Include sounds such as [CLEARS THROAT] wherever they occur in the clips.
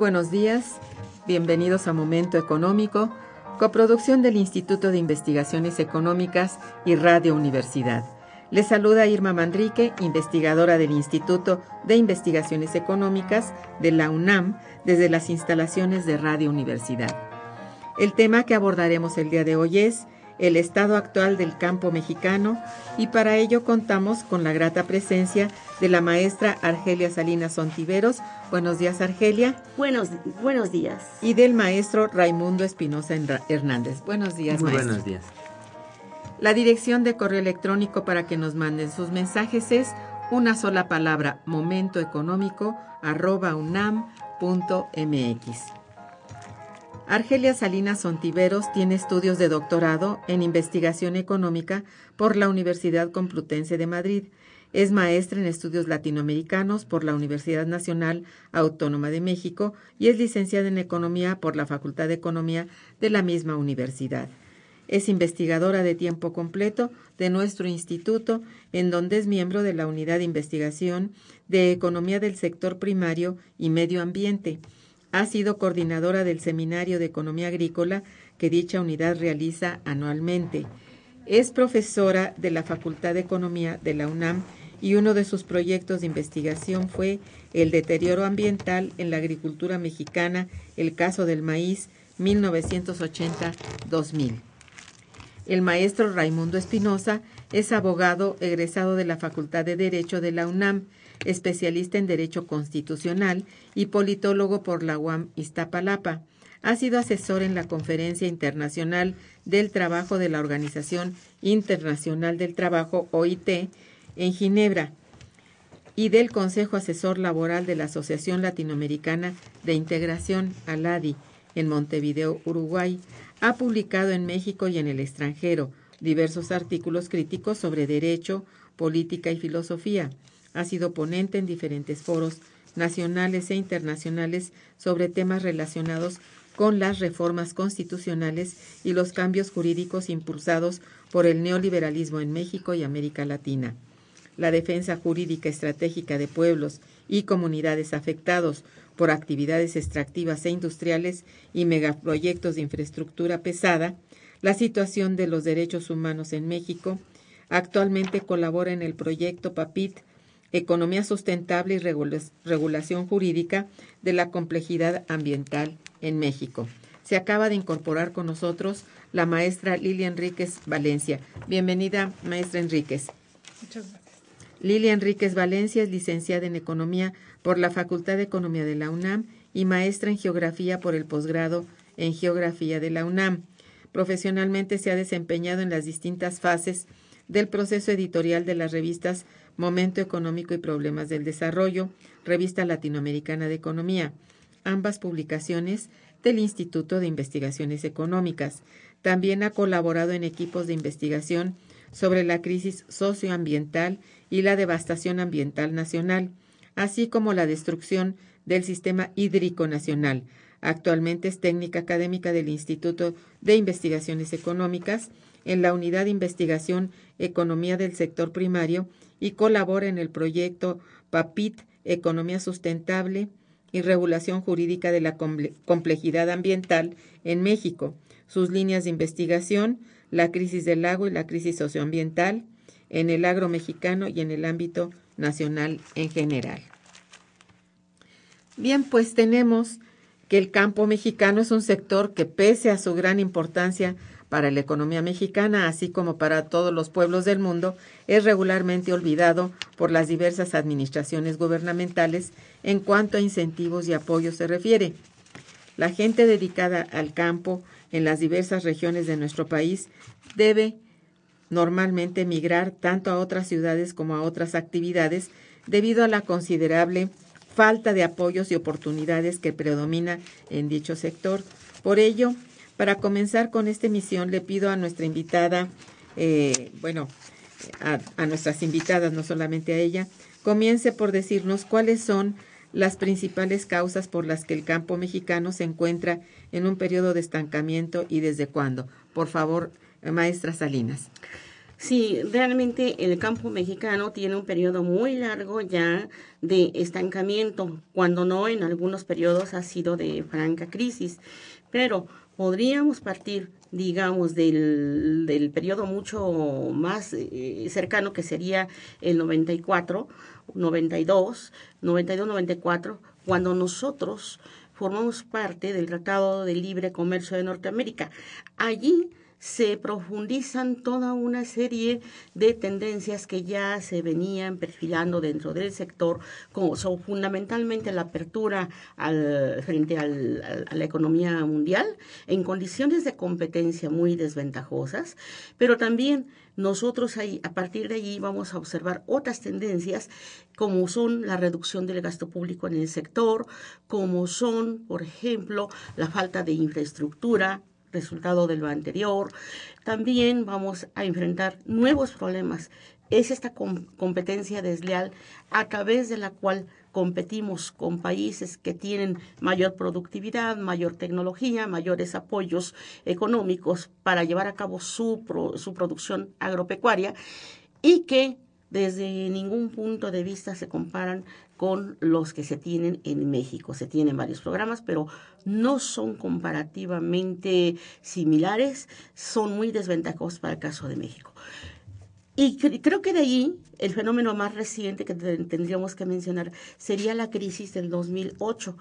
Buenos días, bienvenidos a Momento Económico, coproducción del Instituto de Investigaciones Económicas y Radio Universidad. Les saluda Irma Manrique, investigadora del Instituto de Investigaciones Económicas de la UNAM desde las instalaciones de Radio Universidad. El tema que abordaremos el día de hoy es el estado actual del campo mexicano y para ello contamos con la grata presencia de la maestra Argelia Salinas Sontiveros. Buenos días, Argelia. Buenos, buenos días. Y del maestro Raimundo Espinosa Hernández. Buenos días, Muy maestro. buenos días. La dirección de correo electrónico para que nos manden sus mensajes es una sola palabra, momentoeconómico, arroba unam.mx. Argelia Salinas Sontiveros tiene estudios de doctorado en investigación económica por la Universidad Complutense de Madrid. Es maestra en estudios latinoamericanos por la Universidad Nacional Autónoma de México y es licenciada en economía por la Facultad de Economía de la misma universidad. Es investigadora de tiempo completo de nuestro instituto, en donde es miembro de la Unidad de Investigación de Economía del Sector Primario y Medio Ambiente. Ha sido coordinadora del Seminario de Economía Agrícola que dicha unidad realiza anualmente. Es profesora de la Facultad de Economía de la UNAM y uno de sus proyectos de investigación fue el deterioro ambiental en la agricultura mexicana, el caso del maíz 1980-2000. El maestro Raimundo Espinosa es abogado egresado de la Facultad de Derecho de la UNAM, especialista en Derecho Constitucional y politólogo por la UAM Iztapalapa. Ha sido asesor en la Conferencia Internacional del Trabajo de la Organización Internacional del Trabajo, OIT, en Ginebra, y del Consejo Asesor Laboral de la Asociación Latinoamericana de Integración, ALADI, en Montevideo, Uruguay. Ha publicado en México y en el extranjero diversos artículos críticos sobre derecho, política y filosofía. Ha sido ponente en diferentes foros nacionales e internacionales sobre temas relacionados con las reformas constitucionales y los cambios jurídicos impulsados por el neoliberalismo en México y América Latina. La defensa jurídica estratégica de pueblos y comunidades afectados por actividades extractivas e industriales y megaproyectos de infraestructura pesada, la situación de los derechos humanos en México, actualmente colabora en el proyecto PAPIT, Economía Sustentable y Regulación Jurídica de la Complejidad Ambiental en México. Se acaba de incorporar con nosotros la maestra Lilia Enríquez Valencia. Bienvenida, maestra Enríquez. Muchas gracias. Lilia Enríquez Valencia es licenciada en Economía por la Facultad de Economía de la UNAM y maestra en Geografía por el posgrado en Geografía de la UNAM. Profesionalmente se ha desempeñado en las distintas fases del proceso editorial de las revistas Momento Económico y Problemas del Desarrollo, Revista Latinoamericana de Economía, ambas publicaciones del Instituto de Investigaciones Económicas. También ha colaborado en equipos de investigación sobre la crisis socioambiental y la devastación ambiental nacional, así como la destrucción del sistema hídrico nacional. Actualmente es técnica académica del Instituto de Investigaciones Económicas en la Unidad de Investigación Economía del Sector Primario y colabora en el proyecto PAPIT Economía Sustentable y Regulación Jurídica de la Complejidad Ambiental en México. Sus líneas de investigación, la crisis del agua y la crisis socioambiental en el agro mexicano y en el ámbito nacional en general. Bien, pues tenemos que el campo mexicano es un sector que pese a su gran importancia para la economía mexicana, así como para todos los pueblos del mundo, es regularmente olvidado por las diversas administraciones gubernamentales en cuanto a incentivos y apoyos se refiere. La gente dedicada al campo en las diversas regiones de nuestro país debe normalmente migrar tanto a otras ciudades como a otras actividades debido a la considerable falta de apoyos y oportunidades que predomina en dicho sector. Por ello, para comenzar con esta emisión, le pido a nuestra invitada, eh, bueno, a, a nuestras invitadas, no solamente a ella, comience por decirnos cuáles son las principales causas por las que el campo mexicano se encuentra en un periodo de estancamiento y desde cuándo. Por favor, maestra Salinas. Sí, realmente el campo mexicano tiene un periodo muy largo ya de estancamiento, cuando no en algunos periodos ha sido de franca crisis. Pero podríamos partir, digamos, del, del periodo mucho más eh, cercano que sería el 94, 92, 92, 94, cuando nosotros formamos parte del Tratado de Libre Comercio de Norteamérica. Allí se profundizan toda una serie de tendencias que ya se venían perfilando dentro del sector, como son fundamentalmente la apertura frente a la economía mundial en condiciones de competencia muy desventajosas, pero también nosotros ahí, a partir de allí vamos a observar otras tendencias como son la reducción del gasto público en el sector, como son, por ejemplo, la falta de infraestructura, resultado de lo anterior. También vamos a enfrentar nuevos problemas. Es esta competencia desleal a través de la cual competimos con países que tienen mayor productividad, mayor tecnología, mayores apoyos económicos para llevar a cabo su, su producción agropecuaria y que desde ningún punto de vista se comparan con los que se tienen en México. Se tienen varios programas, pero no son comparativamente similares, son muy desventajosos para el caso de México. Y creo que de ahí el fenómeno más reciente que tendríamos que mencionar sería la crisis del 2008.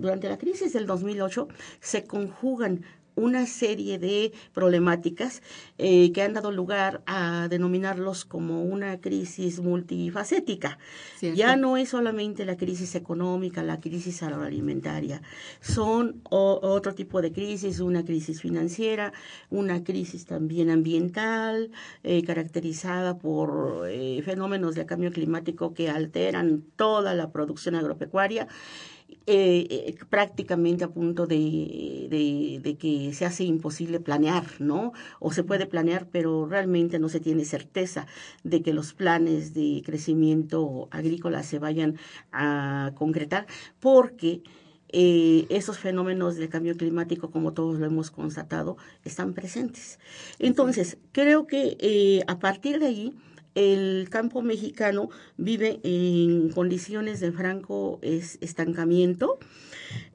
Durante la crisis del 2008 se conjugan una serie de problemáticas eh, que han dado lugar a denominarlos como una crisis multifacética. Ya no es solamente la crisis económica, la crisis agroalimentaria, son otro tipo de crisis, una crisis financiera, una crisis también ambiental, eh, caracterizada por eh, fenómenos de cambio climático que alteran toda la producción agropecuaria eh, eh, prácticamente a punto de, de, que se hace imposible planear, ¿no? O se puede planear, pero realmente no se tiene certeza de que los planes de crecimiento agrícola se vayan a concretar, porque eh, esos fenómenos del cambio climático, como todos lo hemos constatado, están presentes. Entonces, creo que eh, a partir de allí, el campo mexicano vive en condiciones de franco estancamiento,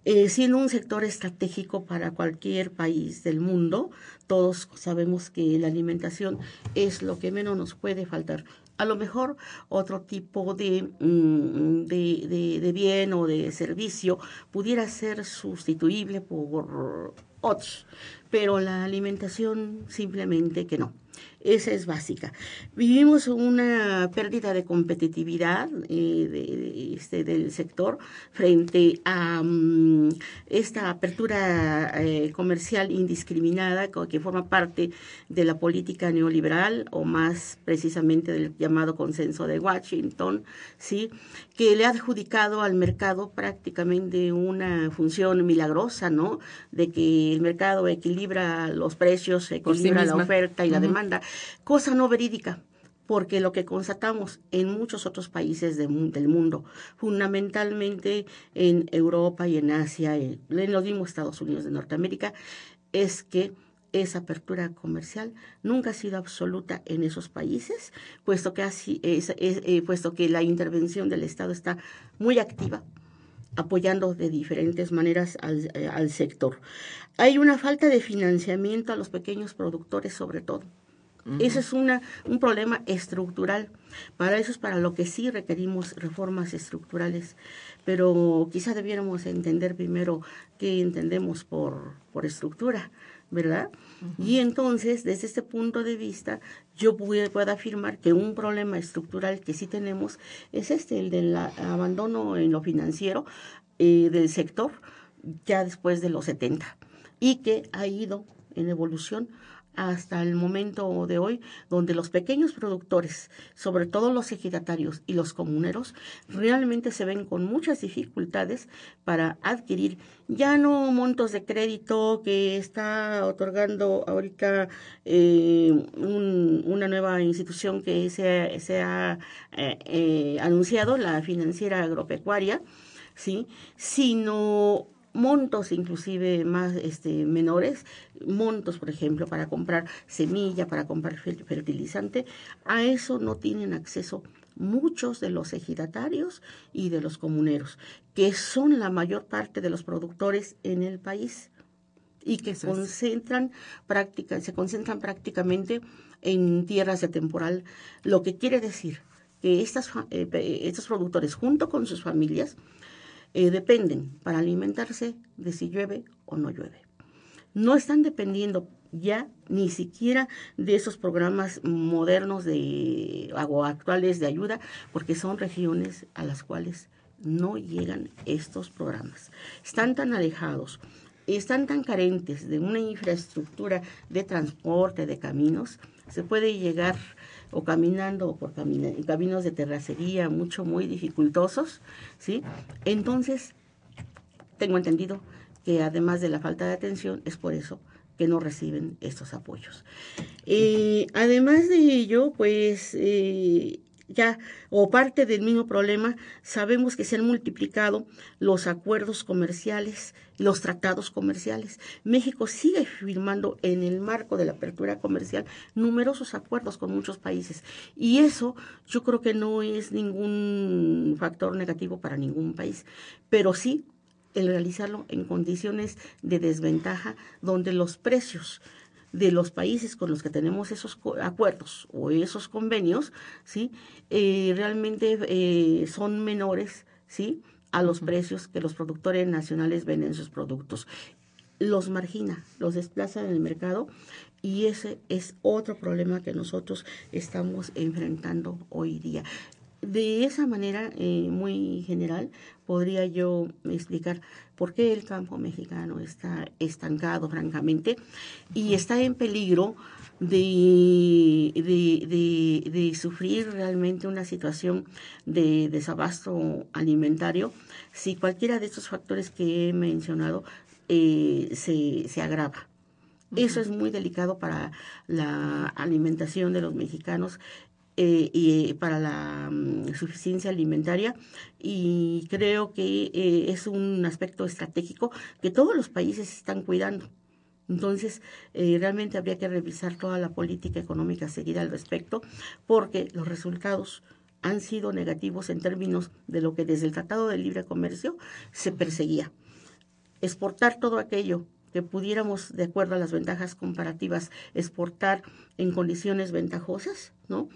eh, siendo un sector estratégico para cualquier país del mundo. Todos sabemos que la alimentación es lo que menos nos puede faltar. A lo mejor otro tipo de, mm, de, de bien o de servicio pudiera ser sustituible por otros, pero la alimentación simplemente que no. Esa es básica. Vivimos una pérdida de competitividad eh, de, este, del sector frente a mm, esta apertura eh, comercial indiscriminada que forma parte de la política neoliberal o más precisamente del llamado consenso de Washington, ¿sí? que le ha adjudicado al mercado prácticamente una función milagrosa, ¿no? De que el mercado equilibra los precios, equilibra la oferta y la demanda cosa no verídica porque lo que constatamos en muchos otros países del mundo, fundamentalmente en Europa y en Asia, en los mismos Estados Unidos de Norteamérica, es que esa apertura comercial nunca ha sido absoluta en esos países, puesto que, así, eh, puesto que la intervención del Estado está muy activa apoyando de diferentes maneras al, eh, al sector. Hay una falta de financiamiento a los pequeños productores sobre todo ese es una, un problema estructural. Para eso es para lo que sí requerimos reformas estructurales. Pero quizá debiéramos entender primero qué entendemos por, por estructura, ¿verdad? Y entonces, desde este punto de vista, yo puedo, puedo, afirmar que un problema estructural que sí tenemos es este, el del abandono en lo financiero eh, del sector ya después de los 70 y que ha ido en evolución hasta el momento de hoy, donde los pequeños productores, sobre todo los ejidatarios y los comuneros, realmente se ven con muchas dificultades para adquirir ya no montos de crédito que está otorgando ahorita eh, una nueva institución que se, ha eh, eh, anunciado, la financiera agropecuaria, ¿sí? sino montos inclusive más este, menores, montos, por ejemplo, para comprar semilla, para comprar fertilizante, a eso no tienen acceso muchos de los ejidatarios y de los comuneros, que son la mayor parte de los productores en el país y que concentran práctica, se concentran prácticamente en tierras de temporal, lo que quiere decir que estas, eh, estos productores junto con sus familias eh, dependen para alimentarse de si llueve o no llueve. No están dependiendo ya ni siquiera de esos programas modernos de o actuales de ayuda, porque son regiones a las cuales no llegan estos programas. Están tan alejados, están tan carentes de una infraestructura de transporte, de caminos, se puede llegar o caminando por caminos de terracería mucho, muy dificultosos, ¿sí? Entonces, tengo entendido que además de la falta de atención, es por eso que no reciben estos apoyos. Eh, además de ello, pues eh, ya o parte del mismo problema, sabemos que se han multiplicado los acuerdos comerciales, los tratados comerciales. México sigue firmando en el marco de la apertura comercial numerosos acuerdos con muchos países y eso yo creo que no es ningún factor negativo para ningún país, pero sí el realizarlo en condiciones de desventaja donde los precios de los países con los que tenemos esos acuerdos o esos convenios, ¿sí? Eh, realmente eh, son menores, ¿sí? a los precios que los productores nacionales venden sus productos. Los margina, los desplaza en el mercado y ese es otro problema que nosotros estamos enfrentando hoy día. De esa manera eh, muy general podría yo explicar por qué el campo mexicano está estancado, francamente, y está en peligro de, de, sufrir realmente una situación de desabasto alimentario si cualquiera de estos factores que he mencionado eh, se, se agrava. Eso es muy delicado para la alimentación de los mexicanos eh, y para la mm, suficiencia alimentaria y creo que eh, es un aspecto estratégico que todos los países están cuidando. Entonces, eh, realmente habría que revisar toda la política económica seguida al respecto, porque los resultados han sido negativos en términos de lo que desde el Tratado de Libre Comercio se perseguía. Exportar todo aquello que pudiéramos, de acuerdo a las ventajas comparativas, exportar en condiciones ventajosas, ¿no?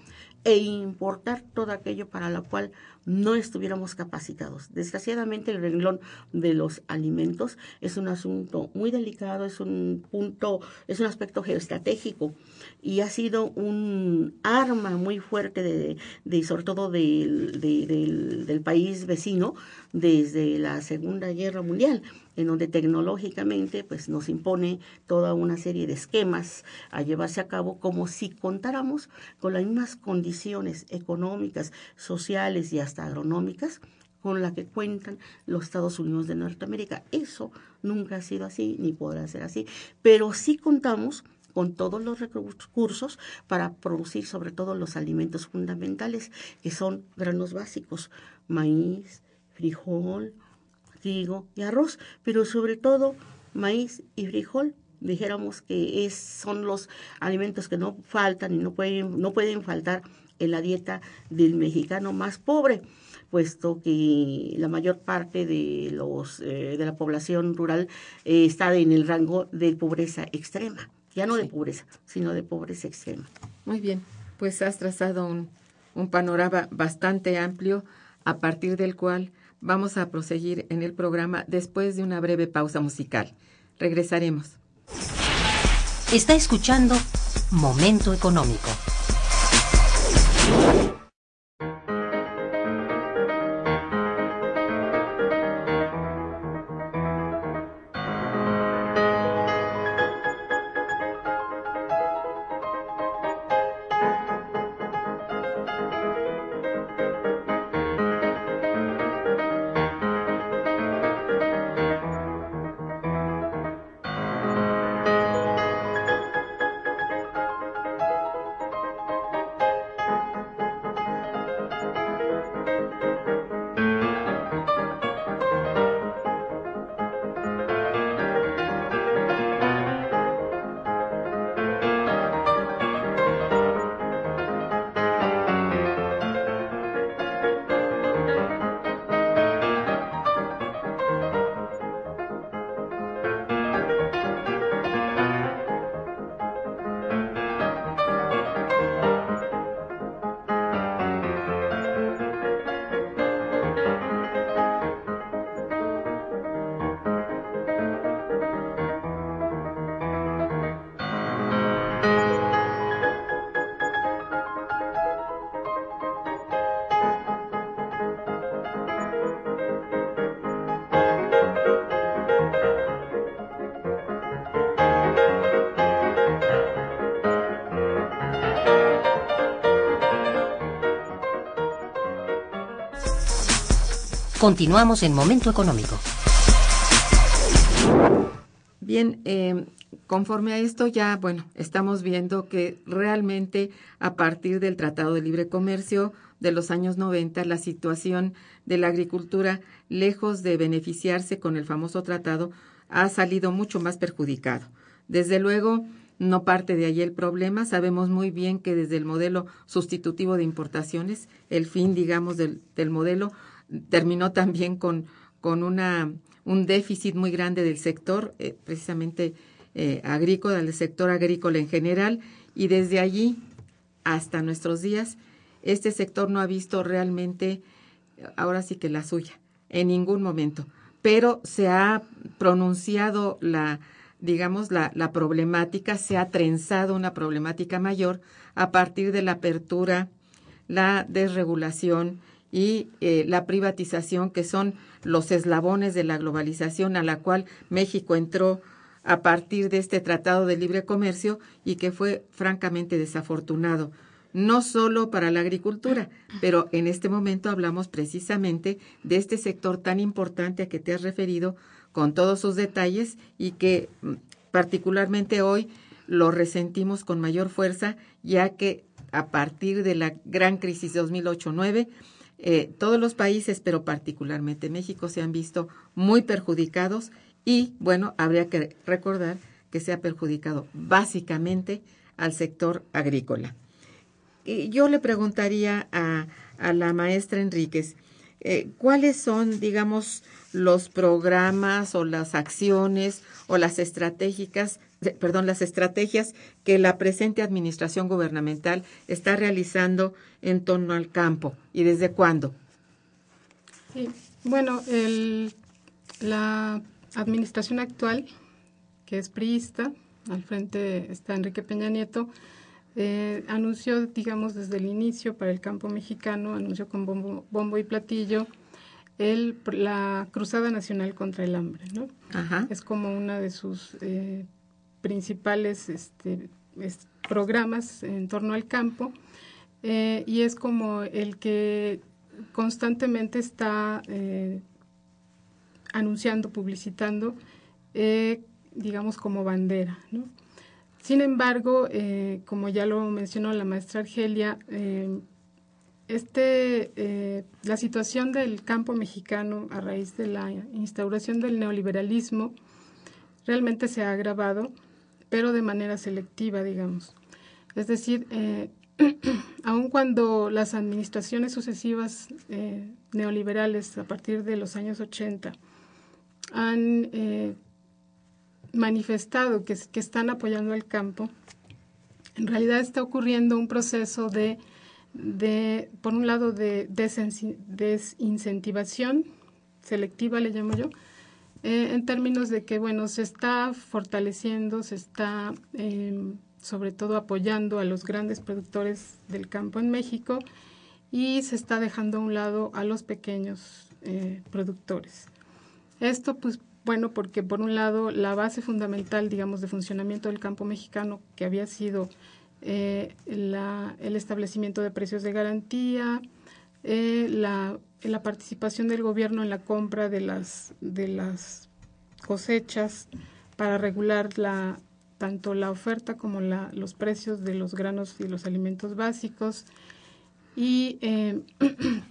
E importar todo aquello para lo cual no estuviéramos capacitados. Desgraciadamente el renglón de los alimentos es un asunto muy delicado, es un punto, es un aspecto geoestratégico y ha sido un arma muy fuerte de, de sobre todo del, del, del país vecino desde la Segunda Guerra Mundial en donde tecnológicamente pues nos impone toda una serie de esquemas a llevarse a cabo como si contáramos con las mismas condiciones económicas, sociales y hasta agronómicas con la que cuentan los Estados Unidos de Norteamérica. Eso nunca ha sido así ni podrá ser así, pero sí contamos con todos los recursos para producir sobre todo los alimentos fundamentales, que son granos básicos, maíz, frijol, trigo y arroz, pero sobre todo maíz y frijol. Dijéramos que es, son los alimentos que no faltan y no pueden, no pueden faltar en la dieta del mexicano más pobre, puesto que la mayor parte de, los, eh, de la población rural eh, está en el rango de pobreza extrema, ya no de pobreza, sino de pobreza extrema. Muy bien, pues has trazado un, un panorama bastante amplio a partir del cual Vamos a proseguir en el programa después de una breve pausa musical. Regresaremos. Está escuchando Momento Económico. Continuamos en Momento Económico. Bien, eh, conforme a esto ya, bueno, estamos viendo que realmente a partir del Tratado de Libre Comercio de los años 90, la situación de la agricultura, lejos de beneficiarse con el famoso tratado, ha salido mucho más perjudicado. Desde luego, no parte de ahí el problema. Sabemos muy bien que desde el modelo sustitutivo de importaciones, el fin, digamos, del, del modelo terminó también con, con una, un déficit muy grande del sector, eh, precisamente eh, agrícola, del sector agrícola en general, y desde allí hasta nuestros días, este sector no ha visto realmente, ahora sí que la suya, en ningún momento, pero se ha pronunciado la, digamos, la, la problemática, se ha trenzado una problemática mayor a partir de la apertura, la desregulación y eh, la privatización, que son los eslabones de la globalización a la cual México entró a partir de este Tratado de Libre Comercio y que fue francamente desafortunado, no solo para la agricultura, pero en este momento hablamos precisamente de este sector tan importante a que te has referido con todos sus detalles y que mm, particularmente hoy lo resentimos con mayor fuerza, ya que a partir de la gran crisis 2008-9, eh, todos los países, pero particularmente México, se han visto muy perjudicados y, bueno, habría que recordar que se ha perjudicado básicamente al sector agrícola. Y yo le preguntaría a, la maestra Enríquez, eh, ¿cuáles son, digamos, los programas o las acciones o las estratégicas, perdón, las estrategias que la presente administración gubernamental está realizando en torno al campo y desde cuándo? Sí, bueno, el, la administración actual, que es priista, al frente está Enrique Peña Nieto, eh, anunció, digamos, desde el inicio para el campo mexicano, anunció con bombo, bombo y platillo el, la Cruzada Nacional contra el Hambre, ¿no? Es como una de sus eh, principales este, programas en torno al campo eh, y es como el que constantemente está anunciando, publicitando, digamos, como bandera. Sin embargo, eh, como ya lo mencionó la maestra Argelia, eh, este, eh, la situación del campo mexicano a raíz de la instauración del neoliberalismo realmente se ha agravado, pero de manera selectiva, digamos. Es decir, [CLEARS THROAT] aun cuando las administraciones sucesivas neoliberales a partir de los años 80 han manifestado que, que están apoyando al campo, en realidad está ocurriendo un proceso de, de por un lado, de desincentivación selectiva, le llamo yo, eh, en términos de que, bueno, se está fortaleciendo, se está em, sobre todo apoyando a los grandes productores del campo en México y se está dejando a un lado a los pequeños eh, productores. Esto, pues, bueno, porque por un lado la base fundamental, digamos, de funcionamiento del campo mexicano, que había sido eh, el establecimiento de precios de garantía, eh, la, participación del gobierno en la compra de las, de las cosechas para regular la, tanto la oferta como la, los precios de los granos y los alimentos básicos y eh, [CLEARS THROAT]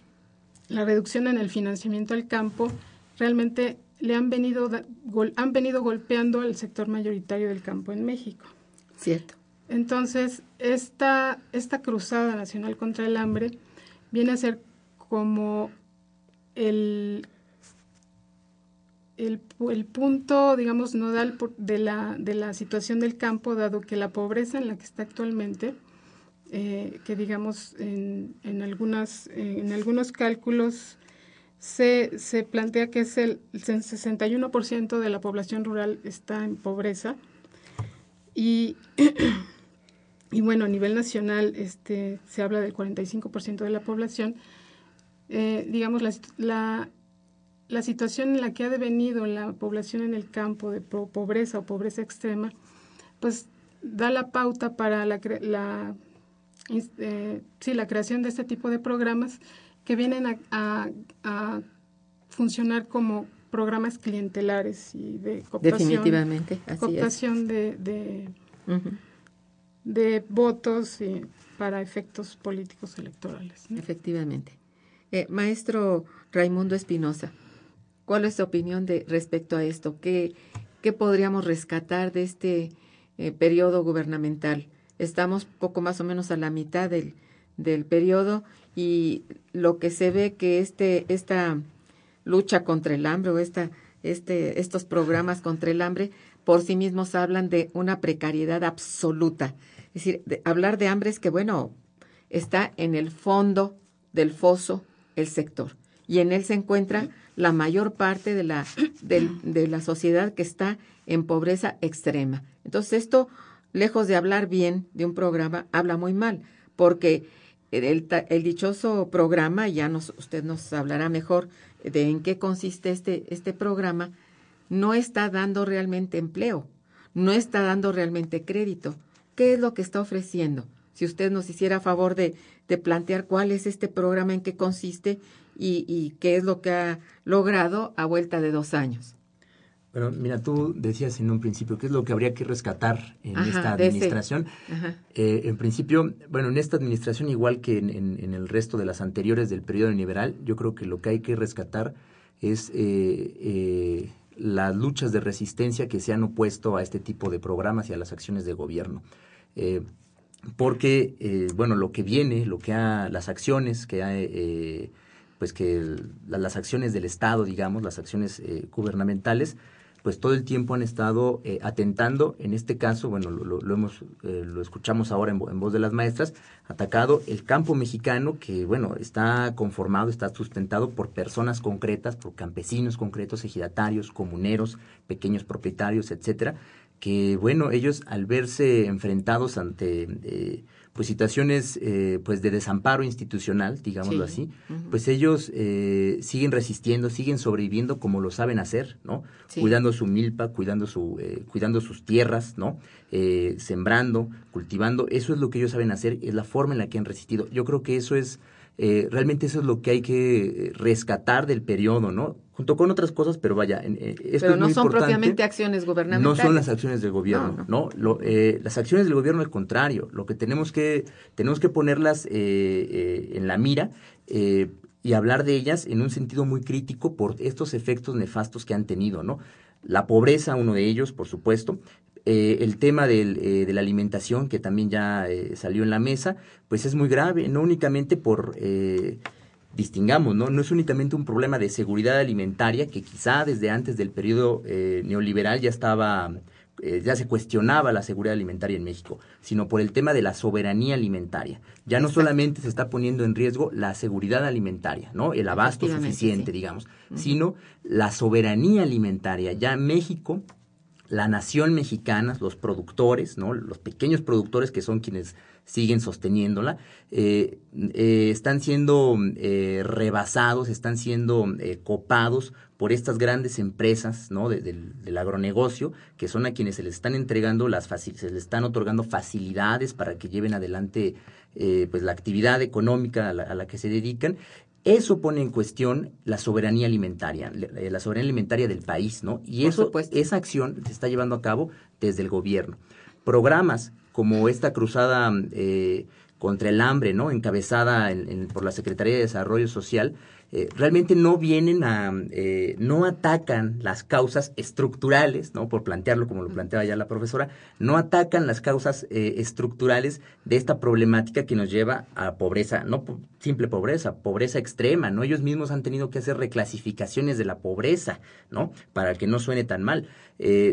la reducción en el financiamiento al campo realmente le han venido, han venido golpeando al sector mayoritario del campo en México. Cierto. Entonces, esta, esta cruzada nacional contra el hambre viene a ser como el, el, punto, digamos, nodal de la, de la situación del campo, dado que la pobreza en la que está actualmente, eh, que digamos en, en, algunas, en algunos cálculos se, se plantea que es el, 61% de la población rural está en pobreza. Y, [CLEARS THROAT] y bueno, a nivel nacional este, se habla del 45% de la población. Eh, digamos, la, la, la, situación en la que ha devenido la población en el campo de pobreza o pobreza extrema, pues da la pauta para la, la, eh, sí, la creación de este tipo de programas que vienen a, funcionar como programas clientelares y de cooptación, Definitivamente, así cooptación de, de, votos para efectos políticos electorales. Efectivamente. Eh, maestro Raimundo Espinosa, ¿cuál es su opinión de respecto a esto? ¿Qué, qué podríamos rescatar de este eh, periodo gubernamental? Estamos poco más o menos a la mitad del, del periodo y lo que se ve que este, esta lucha contra el hambre o esta, este, estos programas contra el hambre por sí mismos hablan de una precariedad absoluta. Es decir, hablar de hambre es que, bueno, está en el fondo del foso el sector y en él se encuentra la mayor parte de la, [CLEARS THROAT] de la sociedad que está en pobreza extrema. Entonces esto, lejos de hablar bien de un programa, habla muy mal, porque el, el dichoso programa, ya nos, usted nos hablará mejor de en qué consiste este, este programa, no está dando realmente empleo, no está dando realmente crédito. ¿Qué es lo que está ofreciendo? Si usted nos hiciera favor de, de plantear cuál es este programa, en qué consiste y, y qué es lo que ha logrado a vuelta de dos años. Bueno, mira, tú decías en un principio qué es lo que habría que rescatar en esta administración. Eh, en principio, bueno, en esta administración, igual que en, en, el resto de las anteriores del periodo liberal, yo creo que lo que hay que rescatar es eh, eh, las luchas de resistencia que se han opuesto a este tipo de programas y a las acciones de gobierno. Porque, bueno, lo que viene, lo que ha, las acciones que ha pues que las acciones del Estado, digamos, las acciones gubernamentales, pues todo el tiempo han estado eh, atentando, en este caso, bueno, lo, hemos, eh, lo escuchamos ahora en, voz de las maestras, atacado el campo mexicano que, bueno, está conformado, está sustentado por personas concretas, por campesinos concretos, ejidatarios, comuneros, pequeños propietarios, etcétera, que, bueno, ellos al verse enfrentados ante eh, pues situaciones eh, pues de desamparo institucional, digámoslo así, pues ellos eh, siguen resistiendo, siguen sobreviviendo como lo saben hacer, ¿no? Cuidando su milpa, cuidando su, eh, cuidando sus tierras, ¿no? sembrando, cultivando, eso es lo que ellos saben hacer, es la forma en la que han resistido. Yo creo que eso es eh, realmente eso es lo que hay que eh, rescatar del periodo, ¿no? Junto con otras cosas, pero vaya, eh, esto pero no es son propiamente acciones gubernamentales. No son las acciones del gobierno, ¿no? Lo, eh, las acciones del gobierno, al contrario, lo que tenemos que, tenemos que ponerlas en la mira y hablar de ellas en un sentido muy crítico por estos efectos nefastos que han tenido, ¿no? La pobreza, uno de ellos, por supuesto, eh, el tema del, eh, de la alimentación, que también ya eh, salió en la mesa, pues es muy grave, no únicamente por, distingamos, ¿no? no es únicamente un problema de seguridad alimentaria, que quizá desde antes del periodo neoliberal ya estaba, ya se cuestionaba la seguridad alimentaria en México, sino por el tema de la soberanía alimentaria. Ya no solamente se está poniendo en riesgo la seguridad alimentaria, ¿no? El abasto suficiente, digamos, sino la soberanía alimentaria. Ya México la nación mexicana, los productores, ¿no? los pequeños productores que son quienes siguen sosteniéndola, eh, eh, están siendo eh, rebasados, están siendo copados por estas grandes empresas ¿no? del agronegocio, que son a quienes se les están entregando las se les están otorgando facilidades para que lleven adelante pues la actividad económica a la que se dedican eso pone en cuestión la soberanía alimentaria, la soberanía alimentaria del país, ¿no? Y eso, esa acción se está llevando a cabo desde el gobierno. Programas como esta cruzada eh, contra el hambre, ¿no? Encabezada por la Secretaría de Desarrollo Social, eh, realmente no vienen a, eh, no atacan las causas estructurales, ¿no? Por plantearlo como lo planteaba ya la profesora, no atacan las causas eh, estructurales de esta problemática que nos lleva a pobreza, no simple pobreza, pobreza extrema, ¿no? Ellos mismos han tenido que hacer reclasificaciones de la pobreza, ¿no? Para que no suene tan mal.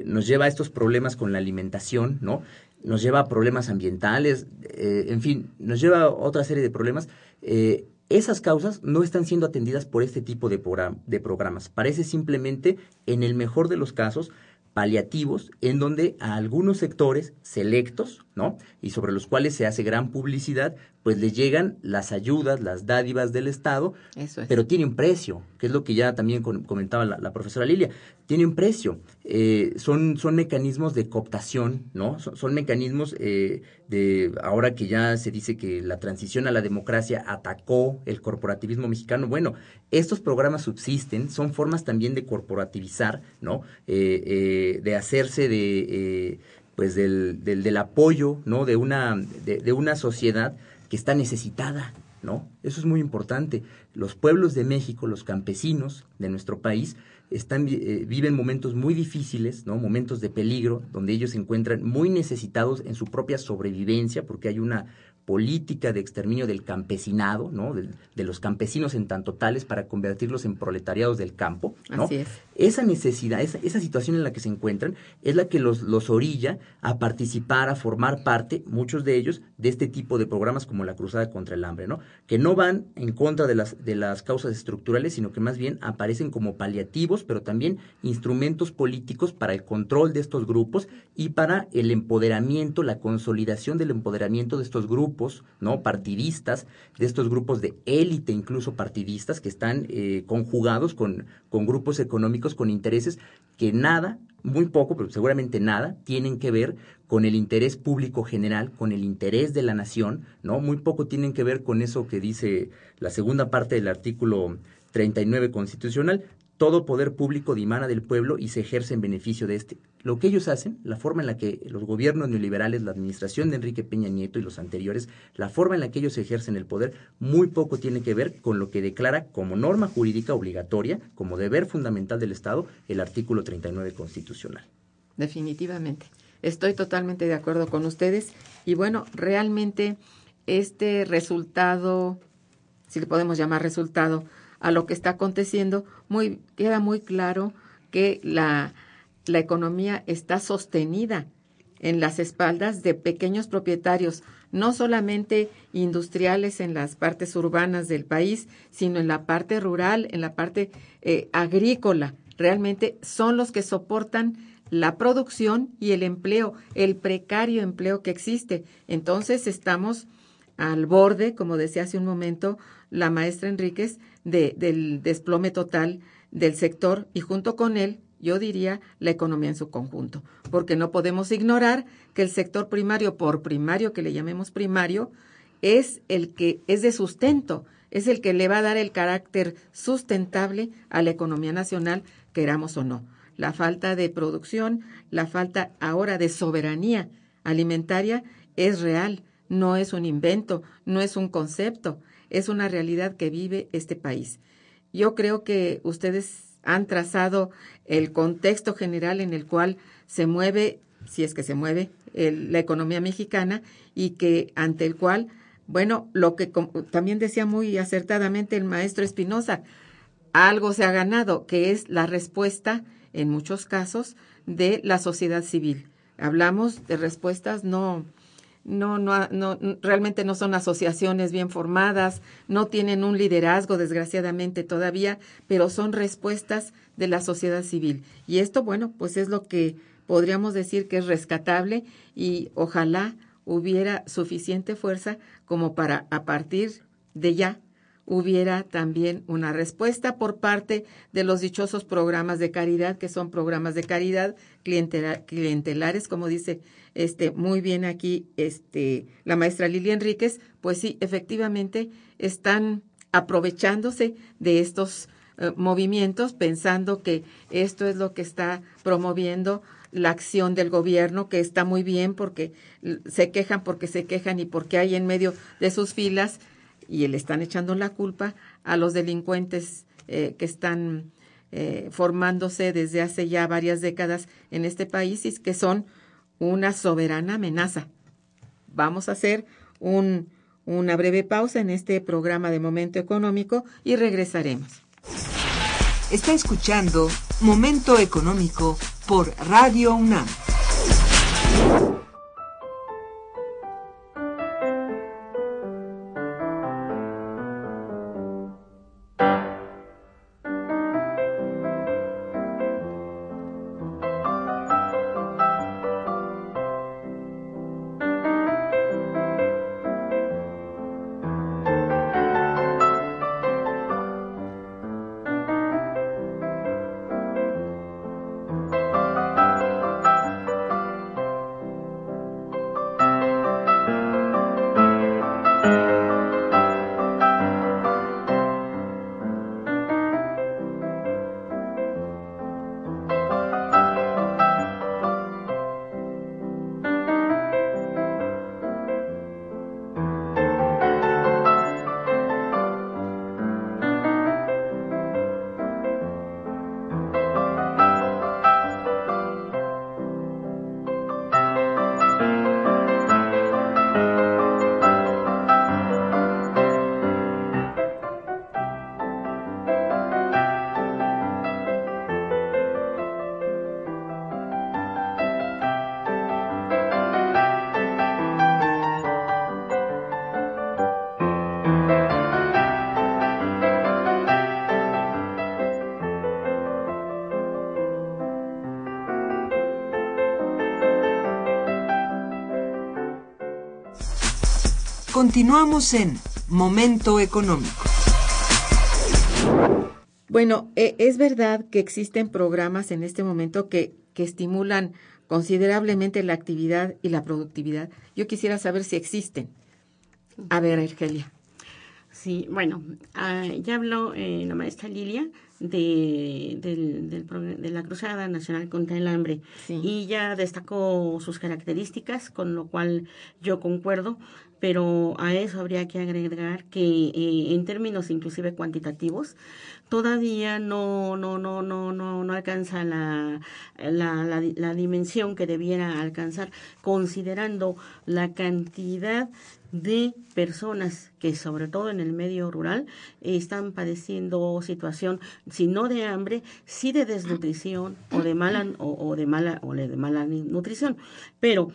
nos lleva a estos problemas con la alimentación, ¿no? Nos lleva a problemas ambientales, en fin, nos lleva a otra serie de problemas. Eh, esas causas no están siendo atendidas por este tipo de, de programas. Parece simplemente, en el mejor de los casos, paliativos en donde a algunos sectores selectos, ¿no? Y sobre los cuales se hace gran publicidad, pues les llegan las ayudas, las dádivas del Estado, Eso es. pero tiene un precio, que es lo que ya también comentaba la, la profesora Lilia, tiene un precio. Eh, son, son mecanismos de cooptación, ¿no? Son, son mecanismos eh, de, ahora que ya se dice que la transición a la democracia atacó el corporativismo mexicano, bueno, estos programas subsisten, son formas también de corporativizar, ¿no? Eh, eh, de hacerse de... pues del, del, del apoyo, ¿no? De una, de, de una sociedad que está necesitada, ¿no? Eso es muy importante. Los pueblos de México, los campesinos de nuestro país, están, eh, viven momentos muy difíciles, ¿no? Momentos de peligro, donde ellos se encuentran muy necesitados en su propia sobrevivencia, porque hay una política de exterminio del campesinado, ¿no? De, de los campesinos en tanto tales para convertirlos en proletariados del campo, ¿no? Así es. Esa necesidad, esa, esa situación en la que se encuentran, es la que los, los orilla a participar, a formar parte, muchos de ellos, de este tipo de programas como la Cruzada contra el Hambre, ¿no? Que no van en contra de las, de las causas estructurales, sino que más bien aparecen como paliativos, pero también instrumentos políticos para el control de estos grupos y para el empoderamiento, la consolidación del empoderamiento de estos grupos, ¿no? Partidistas, de estos grupos de élite, incluso partidistas, que están eh, conjugados con, con grupos económicos, con intereses que nada, muy poco, pero seguramente nada, tienen que ver con el interés público general, con el interés de la nación, ¿no? Muy poco tienen que ver con eso que dice la segunda parte del artículo 39 constitucional, todo poder público dimana del pueblo y se ejerce en beneficio de este. Lo que ellos hacen, la forma en la que los gobiernos neoliberales, la administración de Enrique Peña Nieto y los anteriores, la forma en la que ellos ejercen el poder, muy poco tiene que ver con lo que declara como norma jurídica obligatoria, como deber fundamental del Estado, el artículo 39 constitucional. Definitivamente. Estoy totalmente de acuerdo con ustedes. Y bueno, realmente este resultado, si le podemos llamar resultado, a lo que está aconteciendo, muy, queda muy claro que la, la economía está sostenida en las espaldas de pequeños propietarios, no solamente industriales en las partes urbanas del país, sino en la parte rural, en la parte eh, agrícola. Realmente son los que soportan la producción y el empleo, el precario empleo que existe. Entonces estamos al borde, como decía hace un momento la maestra Enríquez, de, del desplome total del sector y junto con él, yo diría, la economía en su conjunto, porque no podemos ignorar que el sector primario, por primario que le llamemos primario, es el que es de sustento, es el que le va a dar el carácter sustentable a la economía nacional, queramos o no. La falta de producción, la falta ahora de soberanía alimentaria es real, no es un invento, no es un concepto, es una realidad que vive este país. Yo creo que ustedes han trazado el contexto general en el cual se mueve, si es que se mueve, la economía mexicana y que ante el cual, bueno, lo que también decía muy acertadamente el maestro Espinosa, algo se ha ganado, que es la respuesta, en muchos casos, de la sociedad civil. Hablamos de respuestas no, no, no, no, realmente no son asociaciones bien formadas, no tienen un liderazgo, desgraciadamente todavía, pero son respuestas de la sociedad civil. Y esto, bueno, pues es lo que podríamos decir que es rescatable y ojalá hubiera suficiente fuerza como para a partir de ya hubiera también una respuesta por parte de los dichosos programas de caridad, que son programas de caridad clientela- clientelares, como dice este muy bien aquí este la maestra Lilia Enríquez, pues sí, efectivamente están aprovechándose de estos eh, movimientos, pensando que esto es lo que está promoviendo la acción del gobierno, que está muy bien porque se quejan porque se quejan y porque hay en medio de sus filas y le están echando la culpa a los delincuentes eh, que están eh, formándose desde hace ya varias décadas en este país y que son una soberana amenaza. Vamos a hacer un, una breve pausa en este programa de Momento Económico y regresaremos. Está escuchando Momento Económico por Radio UNAM. Continuamos en Momento Económico. Bueno, eh, es verdad que existen programas en este momento que, que estimulan considerablemente la actividad y la productividad. Yo quisiera saber si existen. A ver, Argelia. Sí, bueno, ah, ya habló eh, la maestra Lilia de, del, de la Cruzada Nacional contra el Hambre y ya destacó sus características, con lo cual yo concuerdo, pero a eso habría que agregar que eh, en términos inclusive cuantitativos, todavía no, no, no, no, no, no alcanza la, la, la, dimensión que debiera alcanzar, considerando la cantidad de personas que sobre todo en el medio rural están padeciendo situación si no de hambre sí de desnutrición o de mala o, de mala o de mala nutrición. Pero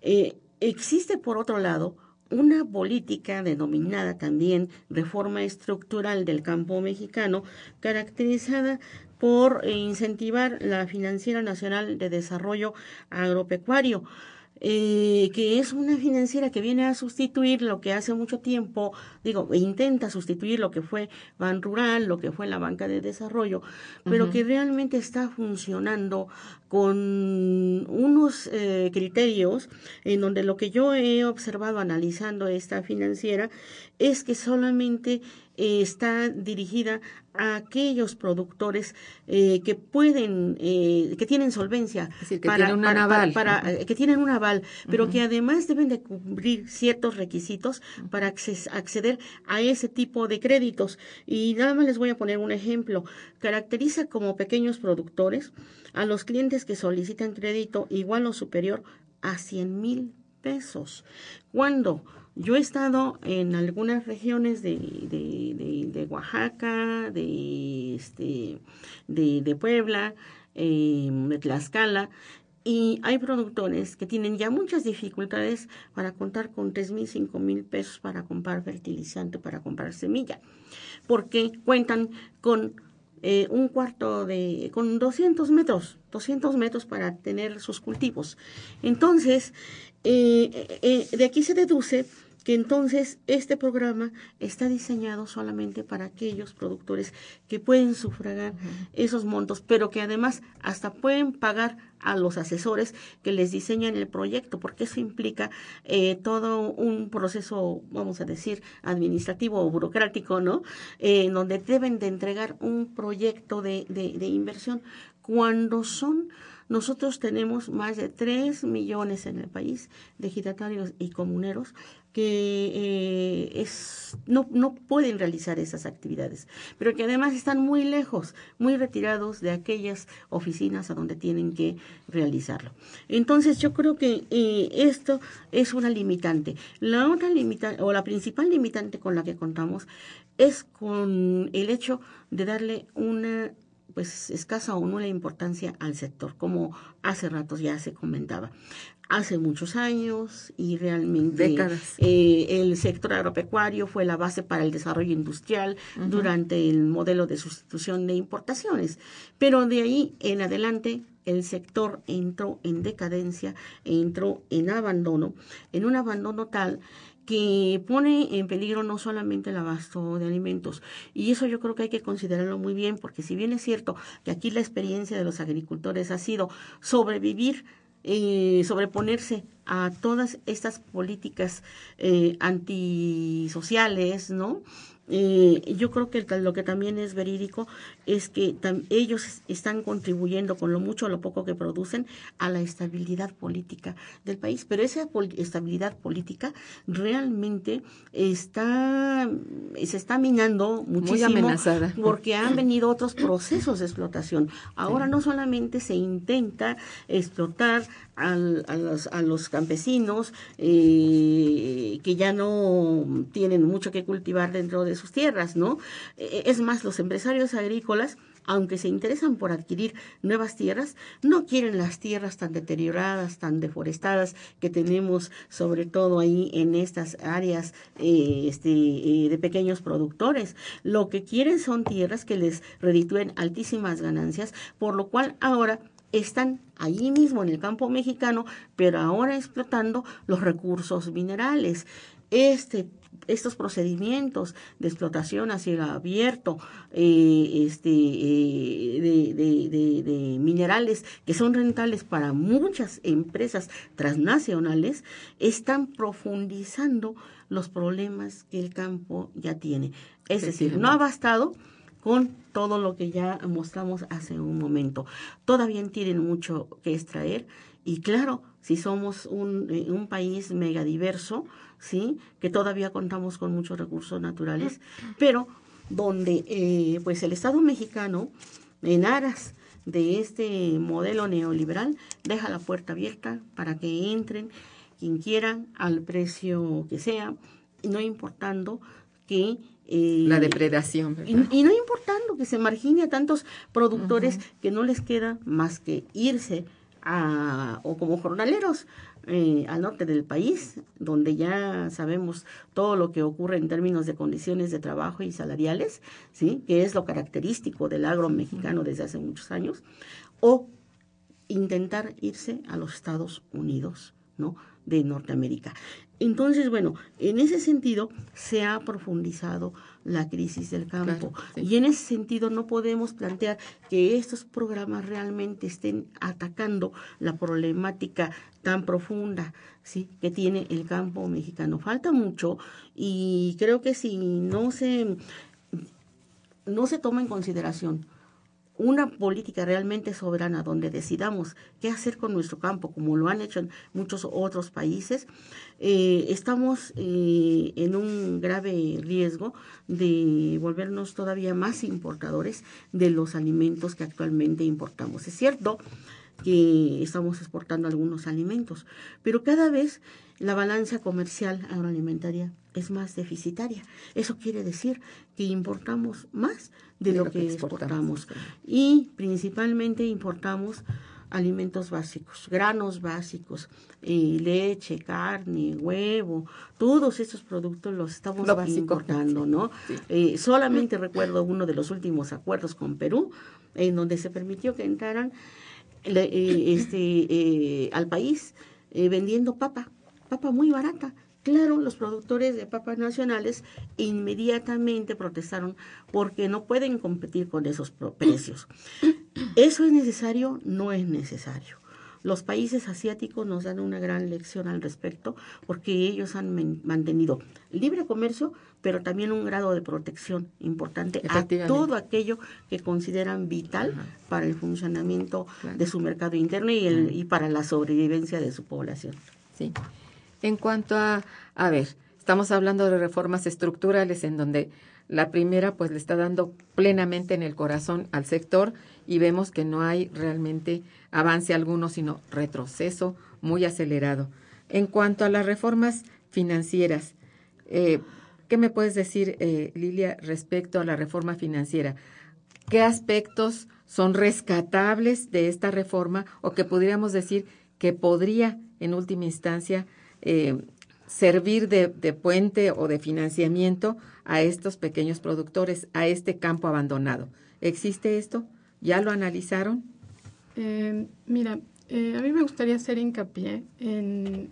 eh, existe por otro lado una política denominada también reforma estructural del campo mexicano, caracterizada por incentivar la Financiera Nacional de Desarrollo Agropecuario, eh, que es una financiera que viene a sustituir lo que hace mucho tiempo, digo, intenta sustituir lo que fue Ban Rural, lo que fue la banca de desarrollo, pero que realmente está funcionando con unos eh, criterios en donde lo que yo he observado analizando esta financiera es que solamente eh, está dirigida a aquellos productores eh, que pueden, eh, que tienen solvencia, que tienen un aval, que tienen un aval, pero que además deben de cumplir ciertos requisitos para acceder a ese tipo de créditos. Y nada más les voy a poner un ejemplo. Caracteriza como pequeños productores a los clientes que solicitan crédito igual o superior a 100 mil pesos. Cuando yo he estado en algunas regiones de, de, Oaxaca, de, este, de, Puebla, em, de Tlaxcala, y hay productores que tienen ya muchas dificultades para contar con tres mil, cinco mil pesos para comprar fertilizante, para comprar semilla, porque cuentan con eh, un cuarto de, con 200 metros, 200 metros para tener sus cultivos. Entonces, eh, eh, de aquí se deduce que entonces este programa está diseñado solamente para aquellos productores que pueden sufragar esos montos, pero que además hasta pueden pagar a los asesores que les diseñan el proyecto, porque eso implica eh, todo un proceso, vamos a decir, administrativo o burocrático, ¿no? Eh, donde deben de entregar un proyecto de, de, de inversión cuando son nosotros tenemos más de 3 millones en el país de giratarios y comuneros que eh, es, no, no pueden realizar esas actividades, pero que además están muy lejos, muy retirados de aquellas oficinas a donde tienen que realizarlo. Entonces yo creo que eh, esto es una limitante. La otra limitante, o la principal limitante con la que contamos es con el hecho de darle una pues escasa o nula importancia al sector, como hace ratos ya se comentaba. Hace muchos años y realmente eh, el sector agropecuario fue la base para el desarrollo industrial durante el modelo de sustitución de importaciones. Pero de ahí en adelante el sector entró en decadencia, entró en abandono, en un abandono tal que pone en peligro no solamente el abasto de alimentos. Y eso yo creo que hay que considerarlo muy bien, porque si bien es cierto que aquí la experiencia de los agricultores ha sido sobrevivir eh, sobreponerse a todas estas políticas eh, antisociales, ¿no? Eh, yo creo que lo que también es verídico es que ellos están contribuyendo con lo mucho o lo poco que producen a la estabilidad política del país. Pero esa estabilidad política realmente está se está minando muchísimo porque han [CLEARS THROAT] venido otros procesos de explotación. Ahora no solamente se intenta explotar a, los, a los campesinos eh, que ya no tienen mucho que cultivar dentro de sus tierras, ¿no? E, es más, los empresarios agrícolas aunque se interesan por adquirir nuevas tierras, no quieren las tierras tan deterioradas, tan deforestadas que tenemos, sobre todo ahí en estas áreas eh, este, eh, de pequeños productores. Lo que quieren son tierras que les reditúen altísimas ganancias, por lo cual ahora están allí mismo en el campo mexicano, pero ahora explotando los recursos minerales. este estos procedimientos de explotación a cielo abierto eh, este, eh, de, minerales que son rentables para muchas empresas transnacionales están profundizando los problemas que el campo ya tiene. Es decir, no ha bastado con todo lo que ya mostramos hace un momento. Todavía tienen mucho que extraer y claro, si somos un, eh, un país megadiverso, ¿sí? que todavía contamos con muchos recursos naturales, pero donde eh, pues el Estado mexicano, en aras de este modelo neoliberal, deja la puerta abierta para que entren quien quiera al precio que sea, no importando que eh, la depredación. Y, no importando que se margine a tantos productores que no les queda más que irse a, o como jornaleros eh, al norte del país, donde ya sabemos todo lo que ocurre en términos de condiciones de trabajo y salariales, ¿sí? que es lo característico del agro mexicano desde hace muchos años, o intentar irse a los Estados Unidos, ¿no? De Norteamérica. Entonces, bueno, en ese sentido se ha profundizado la crisis del campo. Y en ese sentido no podemos plantear que estos programas realmente estén atacando la problemática tan profunda ¿sí? que tiene el campo mexicano. Falta mucho y creo que si no se, no se toma en consideración una política realmente soberana donde decidamos qué hacer con nuestro campo, como lo han hecho en muchos otros países, eh, estamos eh, en un grave riesgo de volvernos todavía más importadores de los alimentos que actualmente importamos. Es cierto que estamos exportando algunos alimentos, pero cada vez la balanza comercial agroalimentaria es más deficitaria. Eso quiere decir que importamos más de, lo, que, exportamos. Y principalmente importamos alimentos básicos, granos básicos, eh, leche, carne, huevo, todos esos productos los estamos importando, ¿no? Eh, solamente recuerdo uno de los últimos acuerdos con Perú, en donde se permitió que entraran eh, este, al país vendiendo papa, papa muy barata, Claro, los productores de papas nacionales inmediatamente protestaron porque no pueden competir con esos precios. ¿Eso es necesario? No es necesario. Los países asiáticos nos dan una gran lección al respecto porque ellos han mantenido libre comercio, pero también un grado de protección importante a todo aquello que consideran vital para el funcionamiento de su mercado interno y, y para la sobrevivencia de su población. Sí. En cuanto a, a ver, estamos hablando de reformas estructurales en donde la primera pues le está dando plenamente en el corazón al sector y vemos que no hay realmente avance alguno, sino retroceso muy acelerado. En cuanto a las reformas financieras, eh, ¿qué me puedes decir, eh, Lilia, respecto a la reforma financiera? ¿Qué aspectos son rescatables de esta reforma o que podríamos decir que podría, en última instancia, eh, servir de, puente o de financiamiento a estos pequeños productores, a este campo abandonado. ¿Existe esto? ¿Ya lo analizaron? Eh, mira, eh, a mí me gustaría hacer hincapié en,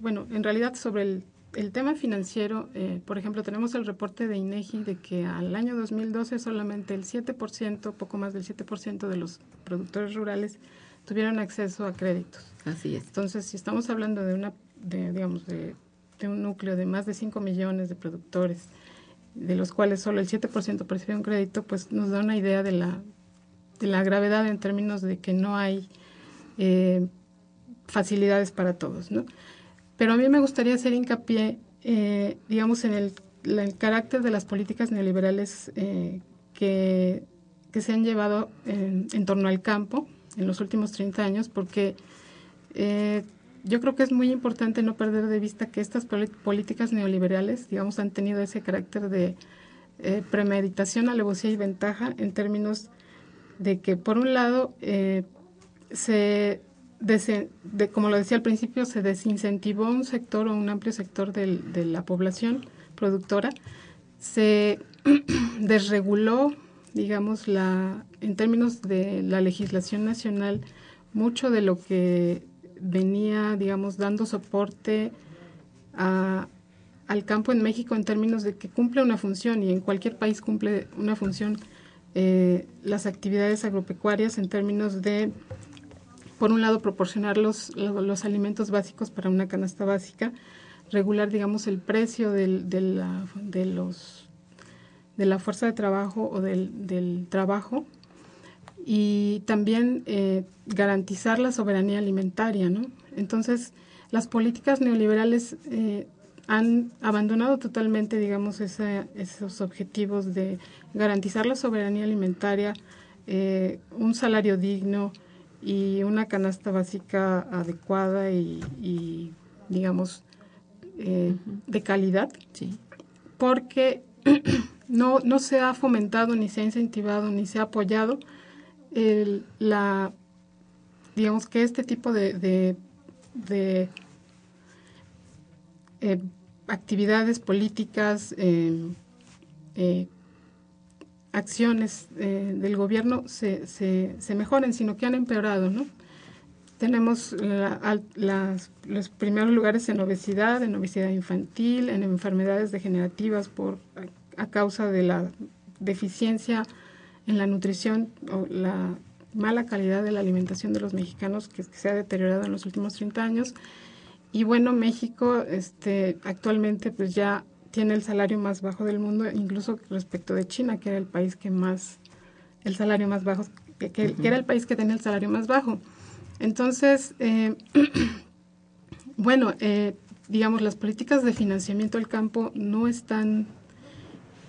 bueno, en realidad sobre el, el tema financiero, por ejemplo, tenemos el reporte de INEGI de que al año 2012 solamente el 7%, poco más del 7% de los productores rurales tuvieron acceso a créditos. Así es. Entonces, si estamos hablando de una de, digamos, de, un núcleo de más de 5 millones de productores, de los cuales solo el 7% percibe un crédito, pues nos da una idea de la, de la gravedad en términos de que no hay eh, facilidades para todos, ¿no? Pero a mí me gustaría hacer hincapié, eh, digamos, en el, carácter de las políticas neoliberales eh, que, que, se han llevado en, en, torno al campo en los últimos 30 años, porque yo creo que es muy importante no perder de vista que estas políticas neoliberales, digamos, han tenido ese carácter de premeditación, alevosía y ventaja en términos de que, por un lado, eh, se, como lo decía al principio, se desincentivó un sector o un amplio sector de la población productora, se [CLEARS THROAT] desreguló, digamos, la, en términos de la legislación nacional, mucho de lo que venía, digamos, dando soporte a, al campo en México en términos de que cumple una función y en cualquier país cumple una función eh, las actividades agropecuarias en términos de, por un lado, proporcionar los, los alimentos básicos para una canasta básica, regular, digamos, el precio de, la, de, los, de la fuerza de trabajo o del, del trabajo y también eh, garantizar la soberanía alimentaria, ¿no? Entonces, las políticas neoliberales eh, han abandonado totalmente, digamos, esos objetivos de garantizar la soberanía alimentaria, eh, un salario digno y una canasta básica adecuada y, digamos, eh, de calidad, sí. porque [CLEARS THROAT] no, no se ha fomentado, ni se ha incentivado, ni se ha apoyado el, la, digamos que este tipo de, de, de eh, actividades políticas, eh, eh, acciones del gobierno se, se, se, mejoren, sino que han empeorado, ¿no? Tenemos los primeros lugares en obesidad, en obesidad infantil, en enfermedades degenerativas por a causa de la deficiencia en la nutrición o la mala calidad de la alimentación de los mexicanos que, se ha deteriorado en los últimos 30 años. Y bueno, México este, actualmente pues ya tiene el salario más bajo del mundo, incluso respecto de China, que era el país que más, el salario más bajo, que, era el país que tenía el salario más bajo. Entonces, eh, [CLEARS THROAT] bueno, eh, digamos, las políticas de financiamiento del campo no están,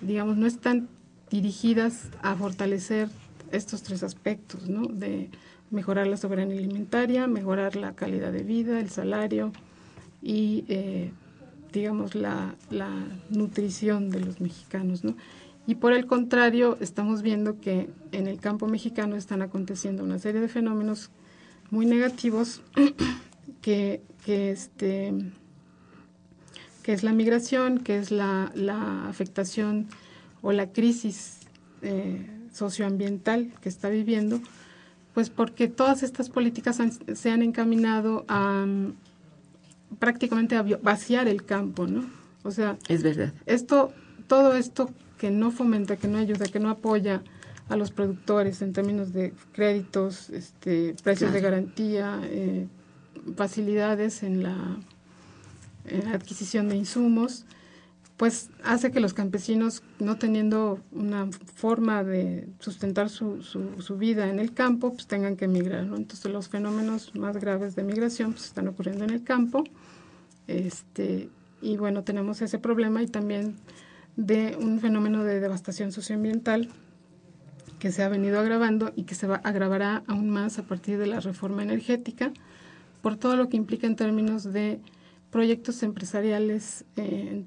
digamos, no están dirigidas a fortalecer estos tres aspectos, ¿no? De mejorar la soberanía alimentaria, mejorar la calidad de vida, el salario y, eh, digamos, la, la, nutrición de los mexicanos, ¿no? Y por el contrario, estamos viendo que en el campo mexicano están aconteciendo una serie de fenómenos muy negativos [CLEARS THROAT] que, que, este, que es la migración, que es la, la afectación o la crisis eh, socioambiental que está viviendo, pues porque todas estas políticas se han encaminado a prácticamente a vaciar el campo, ¿no? O sea, es verdad. Esto, todo esto que no fomenta, que no ayuda, que no apoya a los productores en términos de créditos, este, precios de garantía, eh, facilidades en la, en la adquisición de insumos, pues hace que los campesinos, no teniendo una forma de sustentar su, su, vida en el campo, pues tengan que emigrar. Entonces los fenómenos más graves de migración pues, están ocurriendo en el campo. Este, y bueno, tenemos ese problema y también de un fenómeno de devastación socioambiental que se ha venido agravando y que se va, agravará aún más a partir de la reforma energética por todo lo que implica en términos de proyectos empresariales eh,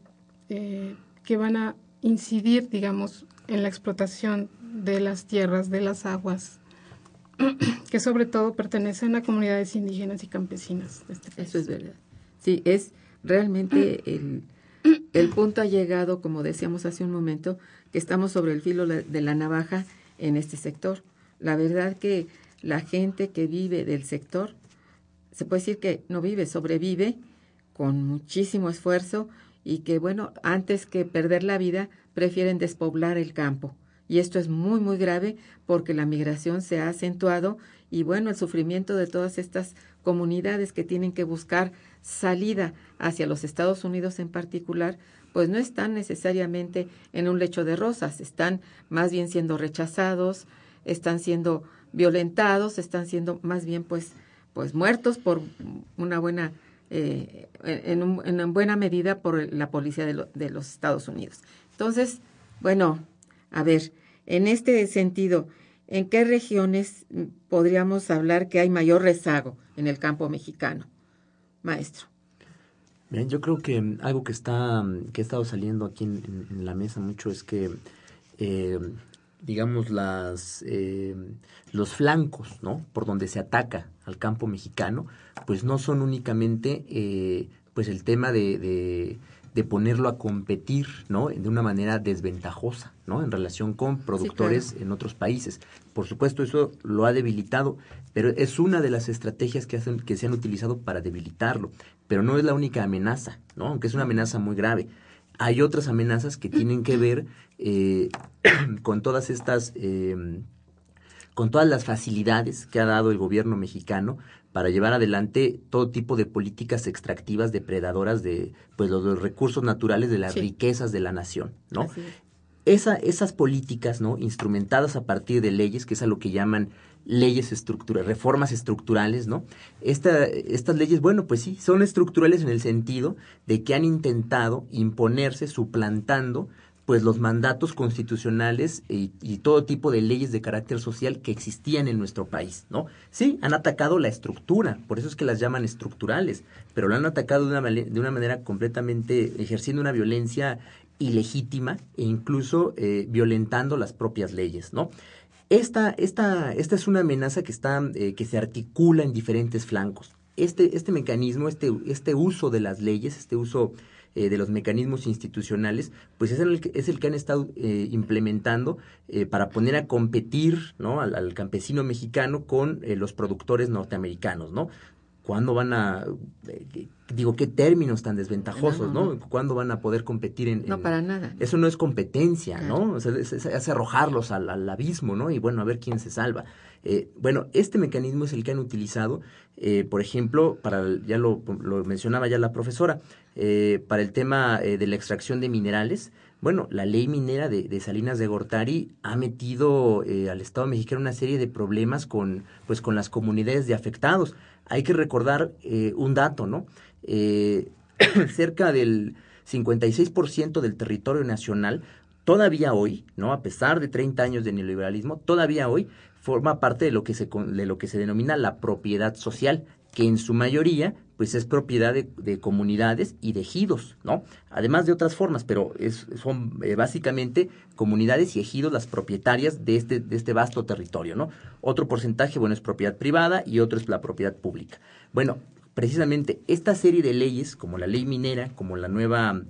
eh, que van a incidir, digamos, en la explotación de las tierras, de las aguas, [CLEARS THROAT] que sobre todo pertenecen a comunidades indígenas y campesinas. De este Eso es verdad. Sí, es realmente [CLEARS THROAT] el, el punto ha llegado, como decíamos hace un momento, que estamos sobre el filo de la navaja en este sector. La verdad que la gente que vive del sector, se puede decir que no vive, sobrevive con muchísimo esfuerzo, y que, bueno, antes que perder la vida, prefieren despoblar el campo. Y esto es muy, muy grave porque la migración se ha acentuado y, bueno, el sufrimiento de todas estas comunidades que tienen que buscar salida hacia los Estados Unidos en particular, pues no están necesariamente en un lecho de rosas, están más bien siendo rechazados, están siendo violentados, están siendo más bien pues pues muertos por una buena eh, en, en, buena medida por la policía de, de los Estados Unidos. Entonces, bueno, a ver, en este sentido, ¿en qué regiones podríamos hablar que hay mayor rezago en el campo mexicano, maestro? Bien, yo creo que algo que está que ha estado saliendo aquí en, la mesa mucho es que eh, digamos las eh, los flancos, ¿no? Por donde se ataca al campo mexicano, pues no son únicamente eh, pues el tema de, de ponerlo a competir, ¿no? De una manera desventajosa, ¿no? En relación con productores en otros países. Por supuesto, eso lo ha debilitado, pero es una de las estrategias que, hacen, que se han utilizado para debilitarlo. Pero no es la única amenaza, ¿no? Aunque es una amenaza muy grave. Hay otras amenazas que tienen que ver eh, [COUGHS] con todas estas... Eh, con todas las facilidades que ha dado el gobierno mexicano para llevar adelante todo tipo de políticas extractivas depredadoras de pues los, recursos naturales de las riquezas de la nación, ¿no? Esa, esas políticas, ¿no? instrumentadas a partir de leyes, que es a lo que llaman leyes estructurales, reformas estructurales, ¿no? Esta, estas leyes, bueno, pues sí, son estructurales en el sentido de que han intentado imponerse suplantando pues los mandatos constitucionales y, todo tipo de leyes de carácter social que existían en nuestro país, ¿no? Sí, han atacado la estructura, por eso es que las llaman estructurales, pero lo han atacado de una, de una manera completamente ejerciendo una violencia ilegítima e incluso eh, violentando las propias leyes, ¿no? Esta, esta, esta es una amenaza que está, eh, que se articula en diferentes flancos. Este, este mecanismo, este, este uso de las leyes, este uso eh, de los mecanismos institucionales, pues es el, es el que han estado eh, implementando para poner a competir ¿no? al, campesino mexicano con los productores norteamericanos, ¿no? ¿Cuándo van a, digo, qué términos tan desventajosos, ¿no? ¿Cuándo van a poder competir en, No, para nada. Eso no es competencia, ¿no? O sea, es, arrojarlos al, al, abismo, ¿no? Y bueno, a ver quién se salva. Eh, bueno, este mecanismo es el que han utilizado, eh, por ejemplo, para, ya lo, mencionaba ya la profesora, eh, para el tema de la extracción de minerales. Bueno, la ley minera de, Salinas de Gortari ha metido al Estado mexicano una serie de problemas con, pues, con las comunidades de afectados. Hay que recordar un dato, ¿no? [COUGHS] cerca del 56% del territorio nacional todavía hoy, ¿no? A pesar de 30 años de neoliberalismo, todavía hoy forma parte de lo que se, de lo que se denomina la propiedad social, que en su mayoría pues es propiedad de, comunidades y de ejidos, ¿no? Además de otras formas, pero es, son eh, básicamente comunidades y ejidos las propietarias de este, de este vasto territorio, ¿no? Otro porcentaje, bueno, es propiedad privada y otro es la propiedad pública. Bueno, precisamente esta serie de leyes, como la ley minera, como la nueva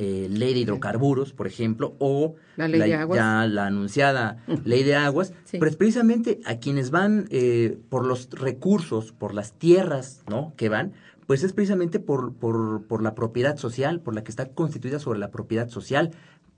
eh, ley de hidrocarburos, por ejemplo, o la, ya la anunciada ley de aguas, pero es precisamente a quienes van eh, por los recursos, por las tierras, ¿no? Que van, pues es precisamente por, por, por la propiedad social, por la que está constituida sobre la propiedad social,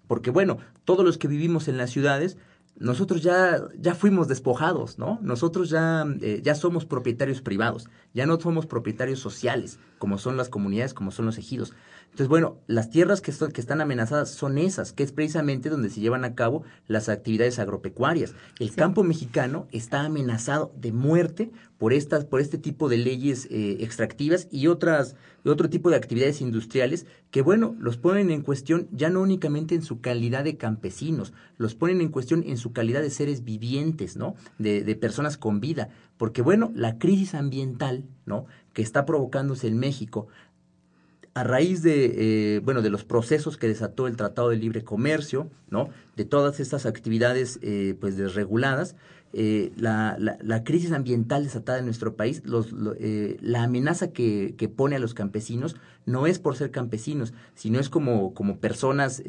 porque bueno, todos los que vivimos en las ciudades, nosotros ya, ya fuimos despojados, ¿no? Nosotros ya, eh, ya somos propietarios privados, ya no somos propietarios sociales, como son las comunidades, como son los ejidos. Entonces, bueno, las tierras que, que están amenazadas son esas, que es precisamente donde se llevan a cabo las actividades agropecuarias. El campo mexicano está amenazado de muerte por estas, por este tipo de leyes eh, extractivas y otras, otro tipo de actividades industriales que, bueno, los ponen en cuestión ya no únicamente en su calidad de campesinos, los ponen en cuestión en su calidad de seres vivientes, ¿no? De, de personas con vida. Porque, bueno, la crisis ambiental, ¿no? Que está provocándose en México a raíz de, eh, bueno, de los procesos que desató el Tratado de Libre Comercio, ¿no? De todas estas actividades, eh, pues, desreguladas, eh, la, la, crisis ambiental desatada en nuestro país, los, la amenaza que, que, pone a los campesinos no es por ser campesinos, sino es como, como personas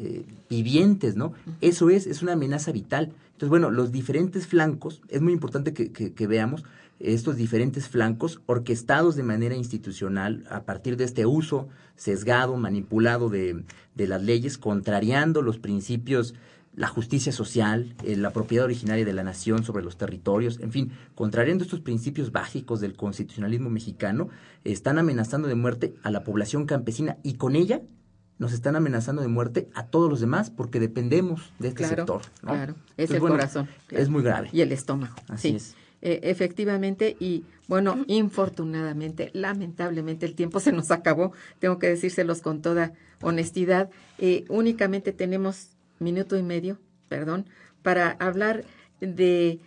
vivientes, ¿no? Eso es, es una amenaza vital. Entonces, bueno, los diferentes flancos, es muy importante que, que veamos, estos diferentes flancos orquestados de manera institucional a partir de este uso sesgado, manipulado de, las leyes, contrariando los principios, la justicia social, eh, la propiedad originaria de la nación sobre los territorios, en fin, contrariando estos principios básicos del constitucionalismo mexicano, están amenazando de muerte a la población campesina y con ella nos están amenazando de muerte a todos los demás porque dependemos de este sector. Claro, es el corazón. Es muy grave. Y el estómago. Así es. Eh, efectivamente, y bueno, infortunadamente, lamentablemente el tiempo [LAUGHS] se nos acabó, tengo que decírselos con toda honestidad. Eh, únicamente tenemos minuto y medio, perdón, para hablar de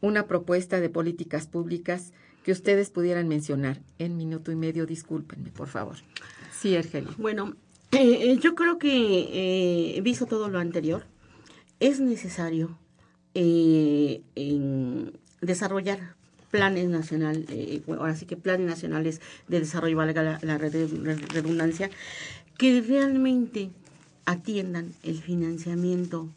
una propuesta de políticas públicas que ustedes pudieran mencionar en minuto y medio. Discúlpenme, por favor. Sí, Ergeli. Bueno, eh, yo creo que, visto todo lo anterior, es necesario en desarrollar planes nacionales, eh, ahora sí que planes nacionales de desarrollo, valga la, redundancia, que realmente atiendan el financiamiento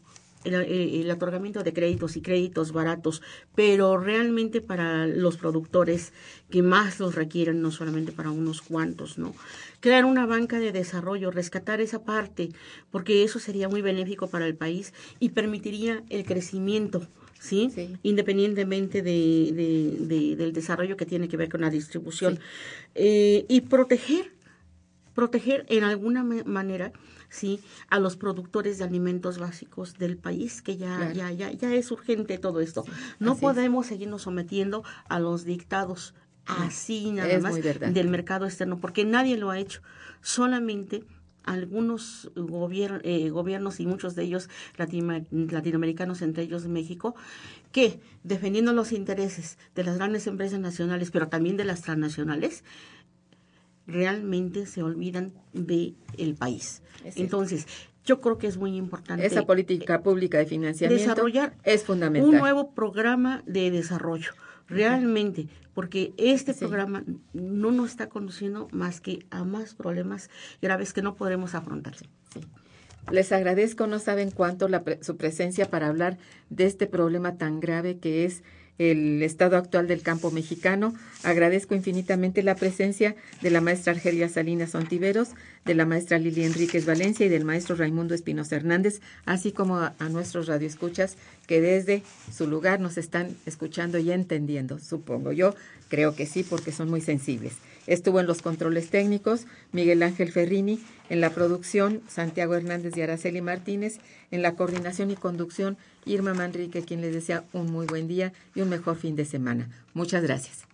el, otorgamiento de créditos y créditos baratos, pero realmente para los productores que más los requieren, no solamente para unos cuantos, ¿no? Crear una banca de desarrollo, rescatar esa parte, porque eso sería muy benéfico para el país y permitiría el crecimiento. ¿Sí? independientemente de, del desarrollo que tiene que ver con la distribución. Eh, y proteger, proteger en alguna manera ¿sí? a los productores de alimentos básicos del país, que ya, ya, ya, ya es urgente todo esto. no podemos seguirnos sometiendo a los dictados así nada más del mercado externo, porque nadie lo ha hecho. Solamente algunos eh, gobiernos y muchos de ellos latinoamericanos, entre ellos México, que defendiendo los intereses de las grandes empresas nacionales, pero también de las transnacionales, realmente se olvidan de el país. Entonces, yo creo que es muy importante. Esa política pública de financiamiento desarrollar es fundamental. Un nuevo programa de desarrollo, realmente, porque este programa no nos está conduciendo más que a más problemas graves que no podremos afrontar. Les agradezco, no saben cuánto la su presencia para hablar de este problema tan grave que es el estado actual del campo mexicano. Agradezco infinitamente la presencia de la maestra Argelia Salinas Ontiveros, de la maestra Lili Enríquez Valencia y del maestro Raimundo Espinosa Hernández, así como a, a, nuestros radioescuchas que desde su lugar nos están escuchando y entendiendo, supongo. Yo creo que sí, porque son muy sensibles. Estuvo en los controles técnicos Miguel Ángel Ferrini, en la producción Santiago Hernández y Araceli Martínez, en la coordinación y conducción Irma Manrique, quien les desea un muy buen día y un mejor fin de semana. Muchas gracias.